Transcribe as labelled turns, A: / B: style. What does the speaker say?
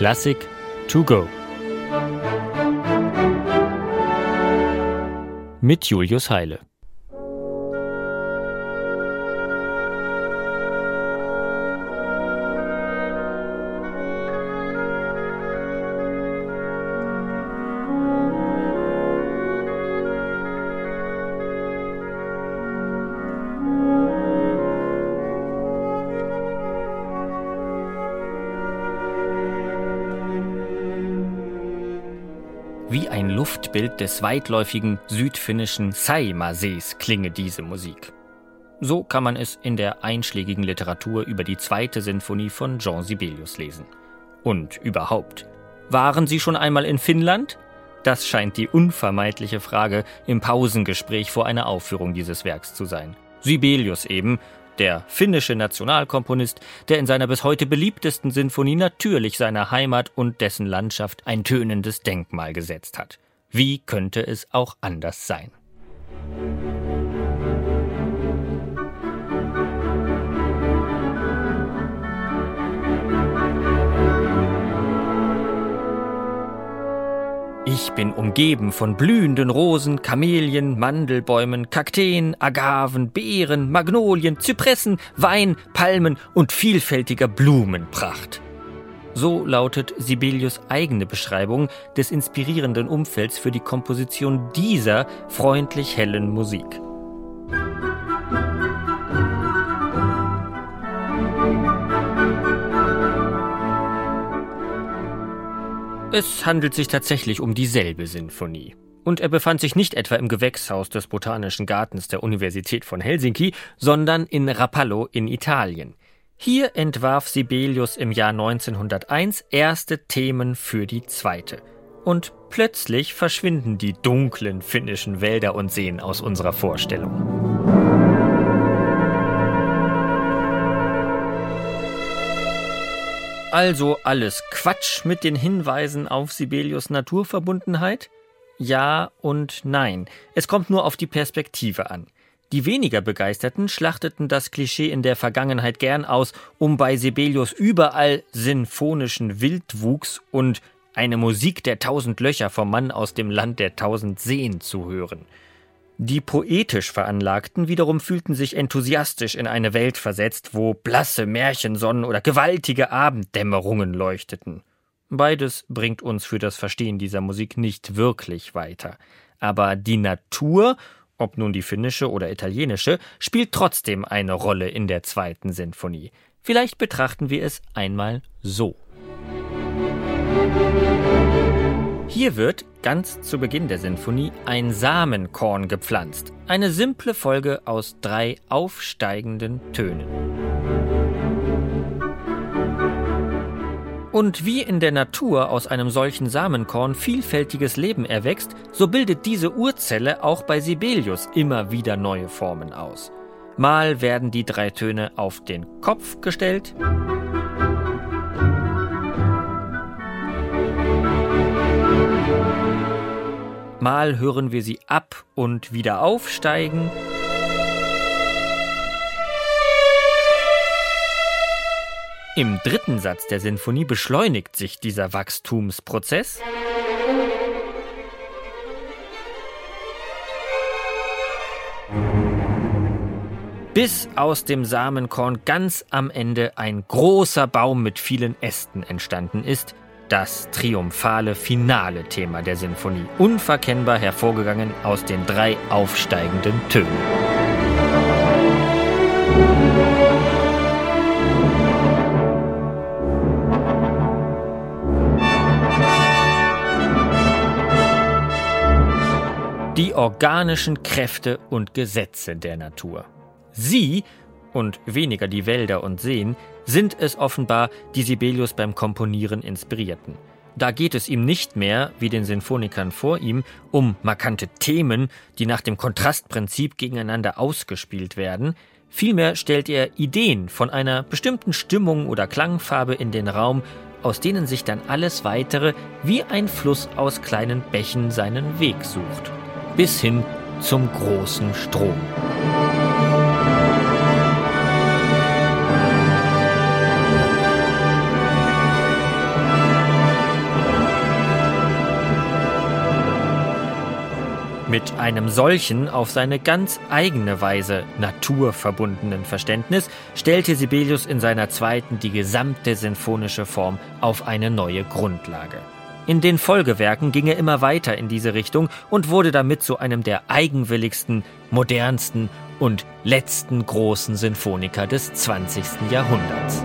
A: Klassik to go. Mit Julius Heile. Wie ein Luftbild des weitläufigen südfinnischen Saimasees klinge diese Musik. So kann man es in der einschlägigen Literatur über die zweite Sinfonie von Jean Sibelius lesen. Und überhaupt, waren Sie schon einmal in Finnland? Das scheint die unvermeidliche Frage im Pausengespräch vor einer Aufführung dieses Werks zu sein. Sibelius eben, der finnische Nationalkomponist, der in seiner bis heute beliebtesten Sinfonie natürlich seiner Heimat und dessen Landschaft ein tönendes Denkmal gesetzt hat. Wie könnte es auch anders sein? Ich bin umgeben von blühenden Rosen, Kamelien, Mandelbäumen, Kakteen, Agaven, Beeren, Magnolien, Zypressen, Wein, Palmen und vielfältiger Blumenpracht. So lautet Sibelius eigene Beschreibung des inspirierenden Umfelds für die Komposition dieser freundlich hellen Musik. Es handelt sich tatsächlich um dieselbe Sinfonie. Und er befand sich nicht etwa im Gewächshaus des Botanischen Gartens der Universität von Helsinki, sondern in Rapallo in Italien. Hier entwarf Sibelius im Jahr 1901 erste Themen für die zweite. Und plötzlich verschwinden die dunklen finnischen Wälder und Seen aus unserer Vorstellung. Also alles Quatsch mit den Hinweisen auf Sibelius Naturverbundenheit? Ja und nein. Es kommt nur auf die Perspektive an. Die weniger Begeisterten schlachteten das Klischee in der Vergangenheit gern aus, um bei Sibelius überall sinfonischen Wildwuchs und eine Musik der tausend Löcher vom Mann aus dem Land der tausend Seen zu hören. Die poetisch Veranlagten wiederum fühlten sich enthusiastisch in eine Welt versetzt, wo blasse Märchensonnen oder gewaltige Abenddämmerungen leuchteten. Beides bringt uns für das Verstehen dieser Musik nicht wirklich weiter. Aber die Natur, ob nun die finnische oder italienische, spielt trotzdem eine Rolle in der zweiten Sinfonie. Vielleicht betrachten wir es einmal so. Hier wird, ganz zu Beginn der Sinfonie, ein Samenkorn gepflanzt. Eine simple Folge aus drei aufsteigenden Tönen. Und wie in der Natur aus einem solchen Samenkorn vielfältiges Leben erwächst, so bildet diese Urzelle auch bei Sibelius immer wieder neue Formen aus. Mal werden die drei Töne auf den Kopf gestellt, Mal hören wir sie ab und wieder aufsteigen. Im dritten Satz der Sinfonie beschleunigt sich dieser Wachstumsprozess. Bis aus dem Samenkorn ganz am Ende ein großer Baum mit vielen Ästen entstanden ist, das triumphale finale Thema der Sinfonie, unverkennbar hervorgegangen aus den drei aufsteigenden Tönen. Die organischen Kräfte und Gesetze der Natur. Sie und weniger die Wälder und Seen sind es offenbar, die Sibelius beim Komponieren inspirierten. Da geht es ihm nicht mehr, wie den Sinfonikern vor ihm, um markante Themen, die nach dem Kontrastprinzip gegeneinander ausgespielt werden, vielmehr stellt er Ideen von einer bestimmten Stimmung oder Klangfarbe in den Raum, aus denen sich dann alles weitere wie ein Fluss aus kleinen Bächen seinen Weg sucht, bis hin zum großen Strom. Mit einem solchen, auf seine ganz eigene Weise naturverbundenen Verständnis stellte Sibelius in seiner zweiten die gesamte sinfonische Form auf eine neue Grundlage. In den Folgewerken ging er immer weiter in diese Richtung und wurde damit zu einem der eigenwilligsten, modernsten und letzten großen Sinfoniker des 20. Jahrhunderts.